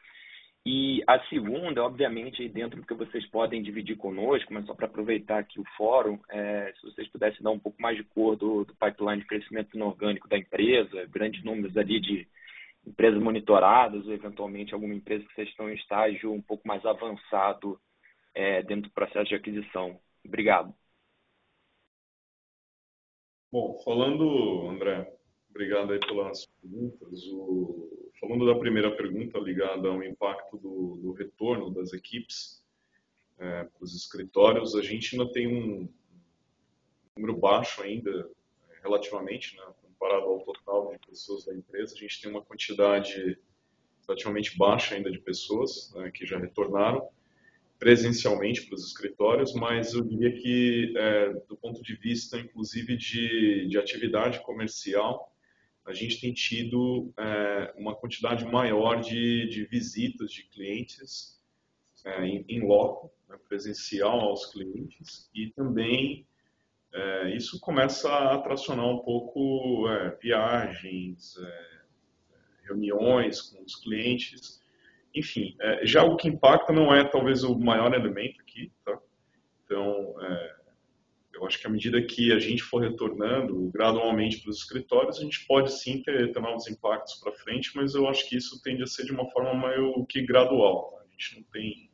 E a segunda, obviamente, dentro do que vocês podem dividir conosco, mas só para aproveitar aqui o fórum, é, se vocês pudessem dar um pouco mais de cor do, do pipeline de crescimento inorgânico da empresa, grandes números ali de empresas monitoradas, ou eventualmente alguma empresa que vocês estão em estágio um pouco mais avançado é, dentro do processo de aquisição. Obrigado. Bom, falando, André, obrigado aí pelas perguntas. O falando da primeira pergunta ligada ao impacto do, do retorno das equipes é, para os escritórios, a gente ainda tem um número baixo ainda, relativamente, né, comparado ao total de pessoas da empresa. A gente tem uma quantidade relativamente baixa ainda de pessoas né, que já retornaram presencialmente para os escritórios, mas eu diria que, é, do ponto de vista, inclusive, de, de atividade comercial, a gente tem tido é, uma quantidade maior de, de visitas de clientes é, em, em loco, né, presencial aos clientes, e também é, isso começa a atracionar um pouco é, viagens, é, reuniões com os clientes, enfim, é, já o que impacta não é talvez o maior elemento aqui, tá? Então, eu acho que à medida que a gente for retornando gradualmente para os escritórios, a gente pode sim ter, ter novos impactos para frente, mas eu acho que isso tende a ser de uma forma meio que gradual. A gente não tem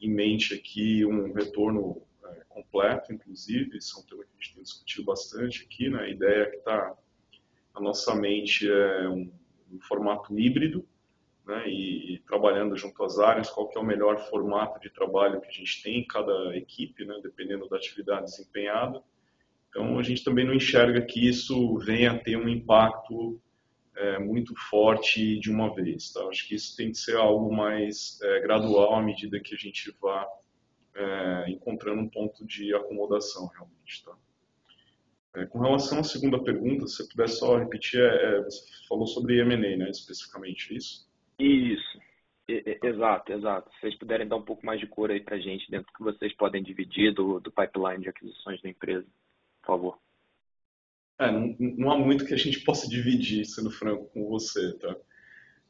em mente aqui um retorno é, completo, inclusive, isso é um tema que a gente tem discutido bastante aqui, né? a ideia que está na nossa mente é um, um formato híbrido, né, e, e, trabalhando junto às áreas, qual que é o melhor formato de trabalho que a gente tem em cada equipe, né, dependendo da atividade desempenhada. Então, a gente também não enxerga que isso venha a ter um impacto é, muito forte de uma vez. Tá? Acho que isso tem que ser algo mais é, gradual à medida que a gente vá é, encontrando um ponto de acomodação, realmente. Tá? É, com relação à segunda pergunta, se você puder só repetir, é, é, você falou sobre M&A, né, especificamente, isso? Isso, exato, exato. Se vocês puderem dar um pouco mais de cor aí para a gente, dentro do que vocês podem dividir do, do pipeline de aquisições da empresa, por favor. É, não, não, há muito que a gente possa dividir, sendo franco com você, tá?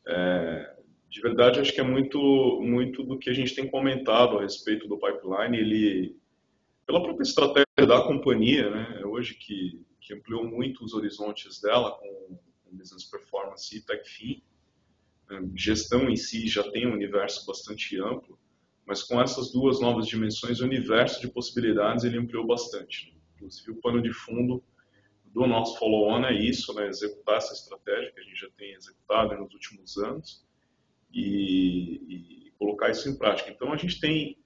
É, de verdade, acho que é muito, muito do que a gente tem comentado a respeito do pipeline. Ele, pela própria estratégia da companhia, né, hoje que, que ampliou muito os horizontes dela com, com business performance e tech gestão em si já tem um universo bastante amplo, mas com essas duas novas dimensões, o universo de possibilidades ele ampliou bastante. Inclusive, o pano de fundo do nosso follow-on é isso, né, executar essa estratégia que a gente já tem executado nos últimos anos e, e colocar isso em prática. Então, a gente tem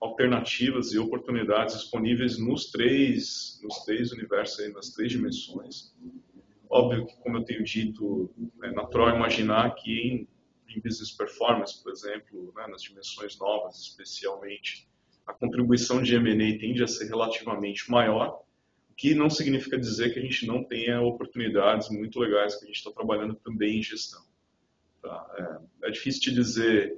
alternativas e oportunidades disponíveis nos três, nos três universos, aí, nas três dimensões. Óbvio que, como eu tenho dito, é natural imaginar que em, em business performance, por exemplo, né, nas dimensões novas especialmente, a contribuição de M&A tende a ser relativamente maior, o que não significa dizer que a gente não tenha oportunidades muito legais que a gente está trabalhando também em gestão. Tá? É, é difícil te dizer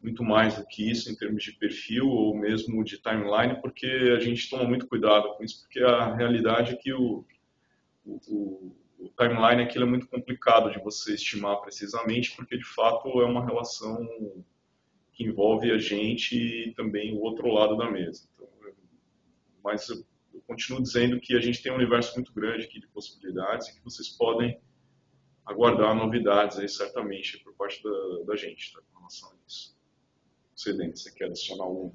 muito mais do que isso em termos de perfil ou mesmo de timeline, porque a gente toma muito cuidado com isso, porque a realidade é que o, o, o timeline aquilo é muito complicado de você estimar precisamente, porque de fato é uma relação que envolve a gente e também o outro lado da mesa. Então, mas eu, eu, continuo dizendo que a gente tem um universo muito grande aqui de possibilidades e que vocês podem aguardar novidades aí certamente por parte da, da gente tá, com relação a isso. Você, você quer adicionar algum?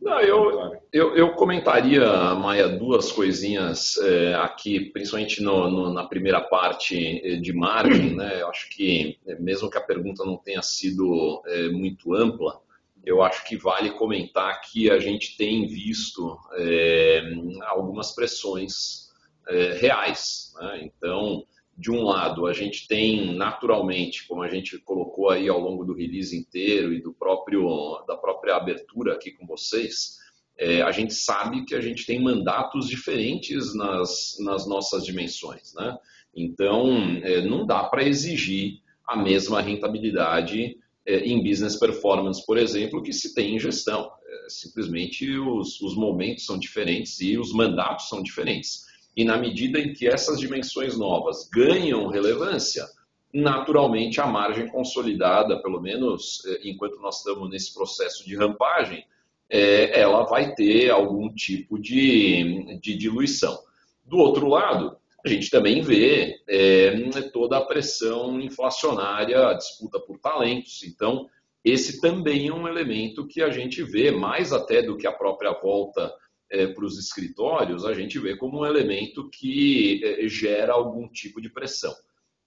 Não, eu, eu, eu, comentaria, Maia, duas coisinhas é, aqui, principalmente no, no, na primeira parte é, de margem. Né? Eu acho que, é, mesmo que a pergunta não tenha sido é, muito ampla, eu acho que vale comentar que a gente tem visto é, algumas pressões é, reais. Né? Então, de um lado, a gente tem naturalmente, como a gente colocou aí ao longo do release inteiro e do próprio da própria abertura aqui com vocês, é, a gente sabe que a gente tem mandatos diferentes nas, nas nossas dimensões, né? Então, é, não dá para exigir a mesma rentabilidade é, em business performance, por exemplo, que se tem em gestão. É, simplesmente os, os momentos são diferentes e os mandatos são diferentes. E na medida em que essas dimensões novas ganham relevância, naturalmente a margem consolidada, pelo menos eh, enquanto nós estamos nesse processo de rampagem, é, ela vai ter algum tipo de, de diluição. Do outro lado, a gente também vê é, toda a pressão inflacionária, a disputa por talentos. Então, esse também é um elemento que a gente vê, mais até do que a própria volta é, para os escritórios, a gente vê como um elemento que é, gera algum tipo de pressão.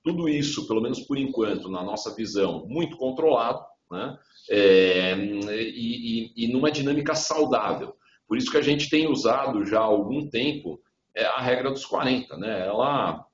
Tudo isso, pelo menos por enquanto, na nossa visão, muito controlado né? É, e, e, e, numa dinâmica saudável. Por isso que a gente tem usado já há algum tempo é, a regra dos 40. Né? Ela,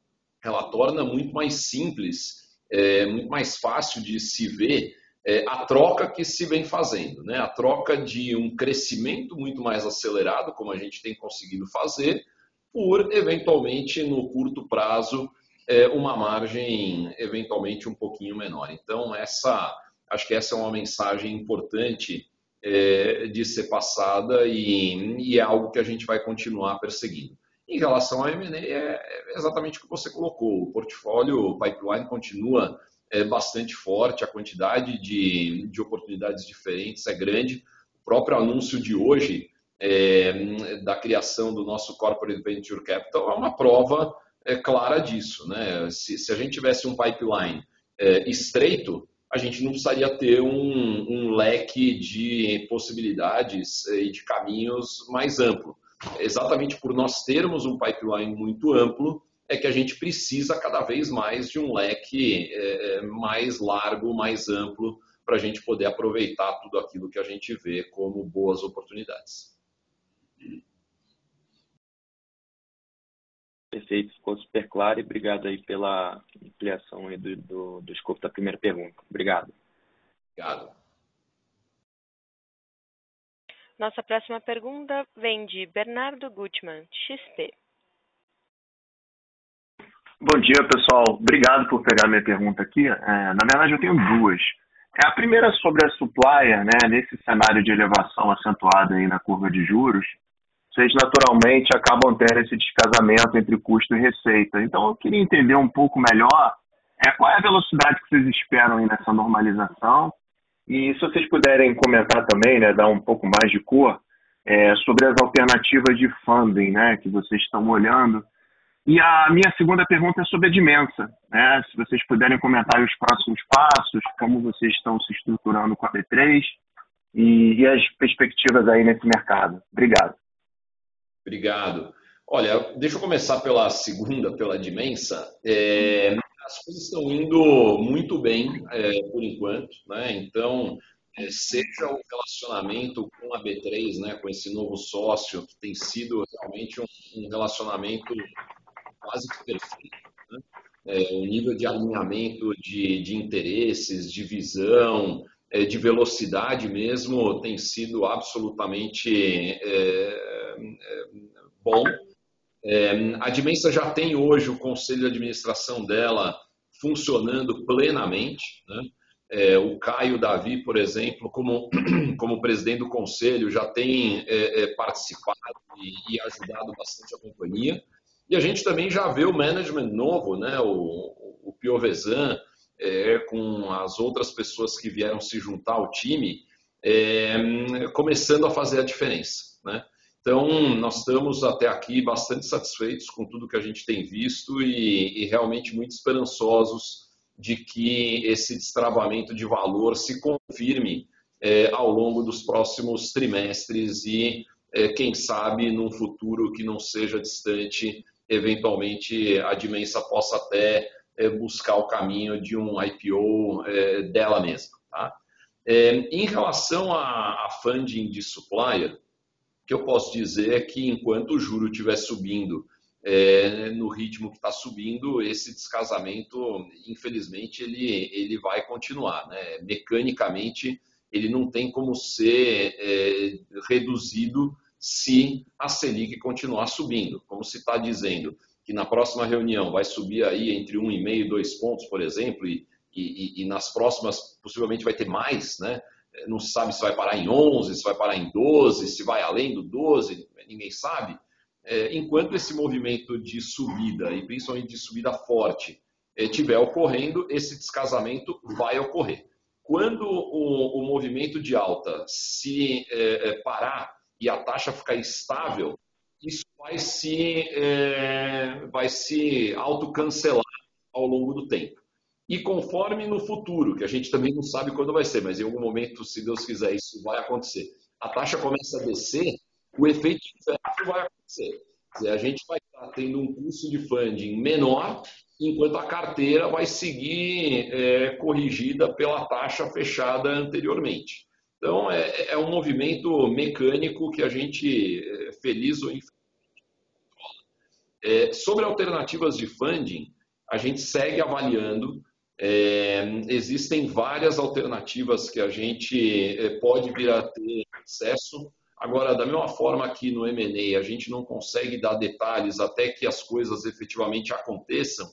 ela torna muito mais simples, é, muito mais fácil de se ver é, a troca que se vem fazendo, né? a troca de um crescimento muito mais acelerado, como a gente tem conseguido fazer, por eventualmente no curto prazo é, uma margem eventualmente um pouquinho menor. Então essa, acho que essa é uma mensagem importante é, de ser passada e, e, é algo que a gente vai continuar perseguindo. Em relação ao M&A, é exatamente o que você colocou. O portfólio, o pipeline continua é bastante forte, a quantidade de, de oportunidades diferentes é grande. O próprio anúncio de hoje é, da criação do nosso Corporate Venture Capital é uma prova é, clara disso. Né? Se, se, a gente tivesse um pipeline é, estreito, a gente não precisaria ter um, um leque de possibilidades e de caminhos mais amplo. Exatamente por nós termos um pipeline muito amplo, é que a gente precisa cada vez mais de um leque é, mais largo, mais amplo, para a gente poder aproveitar tudo aquilo que a gente vê como boas oportunidades. Perfeito, ficou super claro e obrigado aí pela ampliação aí do, do, do escopo da primeira pergunta. Obrigado. Obrigado. Nossa próxima pergunta vem de Bernardo Gutmann, XP. Bom dia, pessoal. Obrigado por pegar minha pergunta aqui. É, na verdade, eu tenho duas. É, a primeira sobre a supplier, né, nesse cenário de elevação acentuada aí na curva de juros, vocês naturalmente acabam tendo esse descasamento entre custo e receita. Então, eu queria entender um pouco melhor é, qual é a velocidade que vocês esperam aí nessa normalização e se vocês puderem comentar também, né, dar um pouco mais de cor, é, sobre as alternativas de funding né, que vocês estão olhando. E a minha segunda pergunta é sobre a Dimensa. Né, se vocês puderem comentar os próximos passos, como vocês estão se estruturando com a B3 e, e as perspectivas aí nesse mercado. Obrigado. Obrigado. Olha, deixa eu começar pela segunda, pela Dimensa. É, as coisas estão indo muito bem é, por enquanto, né? Então, é, seja o relacionamento com a B3, né, com esse novo sócio, que tem sido realmente um, um relacionamento quase que perfeito. Né? É, o nível de alinhamento de, de interesses, de visão, é, de velocidade mesmo, tem sido absolutamente é, é, bom. É, a Dimensa já tem hoje o conselho de administração dela funcionando plenamente. Né? É, o Caio Davi, por exemplo, como, como presidente do conselho, já tem é, é, participado e, e, ajudado bastante a companhia. E a gente também já vê o management novo, né? o, o Piovesan, é, com as outras pessoas que vieram se juntar ao time, é, começando a fazer a diferença. Né? Então, nós estamos até aqui bastante satisfeitos com tudo que a gente tem visto e, e realmente muito esperançosos de que esse destravamento de valor se confirme é, ao longo dos próximos trimestres e, é, quem sabe, num futuro que não seja distante, eventualmente a Dimensa possa até é, buscar o caminho de um IPO é, dela mesma. Tá? É, em relação a, funding de supplier, que eu posso dizer é que enquanto o juro estiver subindo no ritmo que está subindo, esse descasamento, infelizmente, ele, ele vai continuar. Né? Mecanicamente, ele não tem como ser reduzido se a Selic continuar subindo. Como se está dizendo que na próxima reunião vai subir aí entre 1,5 e 2 pontos, por exemplo, e, e, e nas próximas possivelmente vai ter mais, né? não se sabe se vai parar em 11, se vai parar em 12, se vai além do 12, ninguém sabe. É, enquanto esse movimento de subida, e principalmente de subida forte, estiver é, ocorrendo, esse descasamento vai ocorrer. Quando o, o movimento de alta se é, é parar e a taxa ficar estável, isso vai se, é, vai se autocancelar ao longo do tempo. E conforme no futuro, que a gente também não sabe quando vai ser, mas em algum momento, se Deus quiser, isso vai acontecer. A taxa começa a descer, o efeito inverso vai acontecer. Dizer, a gente vai estar tendo um custo de funding menor, enquanto a carteira vai seguir é, corrigida pela taxa fechada anteriormente. Então, é, é, um movimento mecânico que a gente, é, feliz ou infeliz, é, sobre alternativas de funding, a gente segue avaliando é, existem várias alternativas que a gente é, pode vir a ter acesso. Agora, da mesma forma que no M&A a gente não consegue dar detalhes até que as coisas efetivamente aconteçam,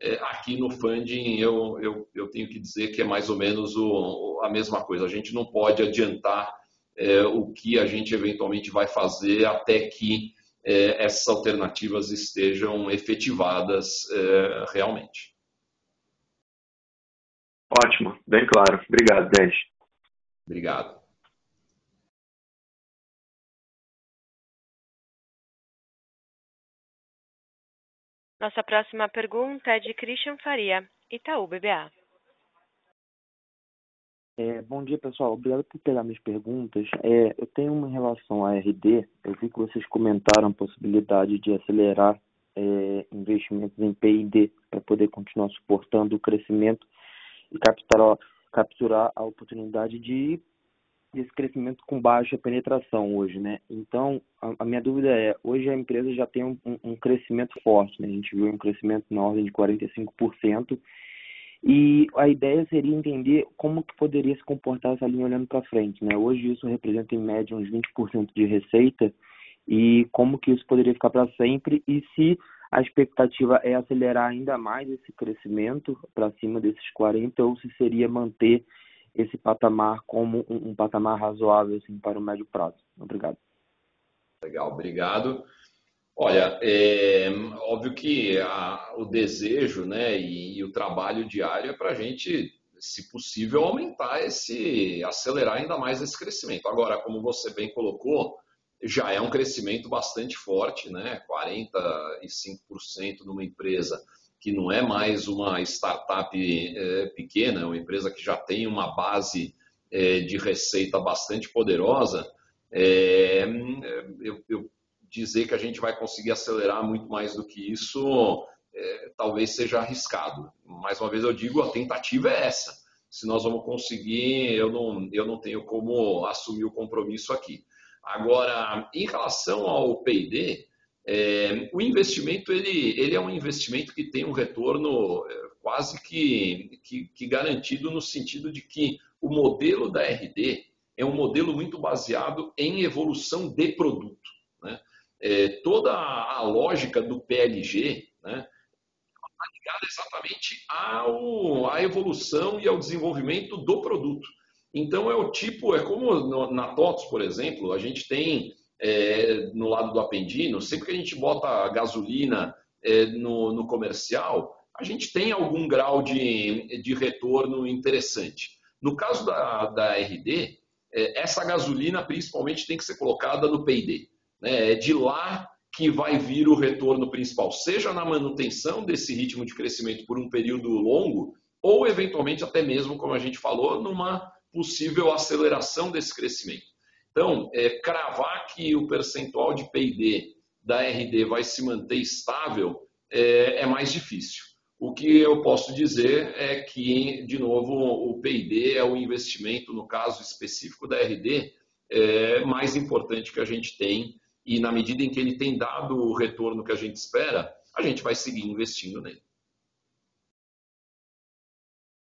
é, aqui no funding eu, eu, eu, tenho que dizer que é mais ou menos o, a mesma coisa. A gente não pode adiantar é, o que a gente eventualmente vai fazer até que é, essas alternativas estejam efetivadas é, realmente. Ótimo, bem claro. Obrigado, Denis. Obrigado. Nossa próxima pergunta é de Christian Faria, Itaú BBA. É, bom dia, pessoal. Obrigado por pegar minhas perguntas. É, eu tenho uma relação à RD. Eu vi que vocês comentaram a possibilidade de acelerar é, investimentos em P&D para poder continuar suportando o crescimento e capturar, capturar a oportunidade de desse crescimento com baixa penetração hoje, né? Então, a, a minha dúvida é, hoje a empresa já tem um, um, crescimento forte, né? A gente viu um crescimento na ordem de 45%, e a ideia seria entender como que poderia se comportar essa linha olhando para frente, né? Hoje isso representa em média uns 20% de receita, e como que isso poderia ficar para sempre, e se a expectativa é acelerar ainda mais esse crescimento para cima desses 40 ou se seria manter esse patamar como um, um patamar razoável assim, para o médio prazo. Obrigado. Legal, obrigado. Olha, é óbvio que a, o desejo né, e, e, o trabalho diário é para a gente, se possível, aumentar esse, acelerar ainda mais esse crescimento. Agora, como você bem colocou, já é um crescimento bastante forte, né? 45% numa empresa que não é mais uma startup é, pequena, é uma empresa que já tem uma base é, de receita bastante poderosa, é, eu, eu, dizer que a gente vai conseguir acelerar muito mais do que isso, é, talvez seja arriscado. Mais uma vez eu digo, a tentativa é essa. Se nós vamos conseguir, eu não, eu não tenho como assumir o compromisso aqui. Agora, em relação ao P&D, é, o investimento ele, ele é um investimento que tem um retorno é, quase que, que, que, garantido no sentido de que o modelo da RD é um modelo muito baseado em evolução de produto. Né? É, toda a lógica do PLG né, está ligada exatamente ao, à evolução e ao desenvolvimento do produto. Então é o tipo, é como na TOTS, por exemplo, a gente tem é, no lado do Apendino, sempre que a gente bota gasolina é, no, no, comercial, a gente tem algum grau de, de retorno interessante. No caso da, da RD, é, essa gasolina principalmente tem que ser colocada no PD. Né? É de lá que vai vir o retorno principal, seja na manutenção desse ritmo de crescimento por um período longo, ou eventualmente até mesmo, como a gente falou, numa possível aceleração desse crescimento. Então, é, cravar que o percentual de PID da RD vai se manter estável é, é, mais difícil. O que eu posso dizer é que, de novo, o PID é o investimento, no caso específico da RD, é, mais importante que a gente tem, e na medida em que ele tem dado o retorno que a gente espera, a gente vai seguir investindo nele.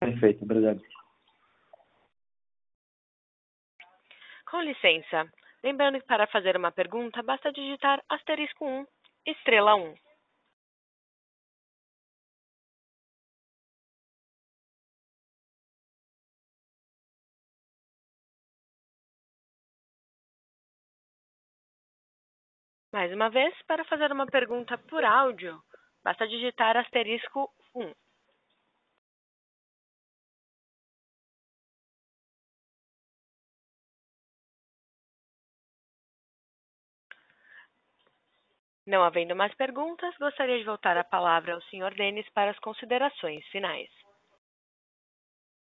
Perfeito, obrigado. Com licença, lembrando que para fazer uma pergunta basta digitar asterisco 1, estrela 1. Mais uma vez, para fazer uma pergunta por áudio, basta digitar asterisco 1. Não havendo mais perguntas, gostaria de voltar a palavra ao Sr. Denis para as considerações finais.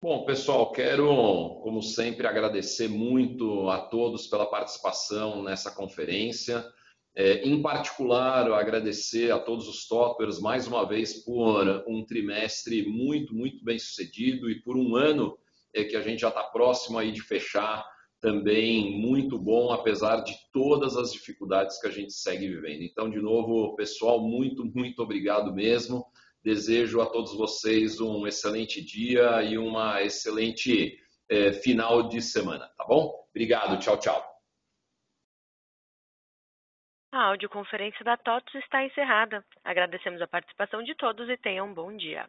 Bom, pessoal, quero, como sempre, agradecer muito a todos pela participação nessa conferência. É, em particular, agradecer a todos os toppers mais uma vez por um trimestre muito, muito bem sucedido e por um ano é, que a gente já está próximo aí de fechar também muito bom, apesar de todas as dificuldades que a gente segue vivendo. Então, de novo, pessoal, muito, muito obrigado mesmo. Desejo a todos vocês um excelente dia e uma excelente eh, final de semana, tá bom? Obrigado, tchau, tchau. A audioconferência da TOTS está encerrada. Agradecemos a participação de todos e tenham um bom dia.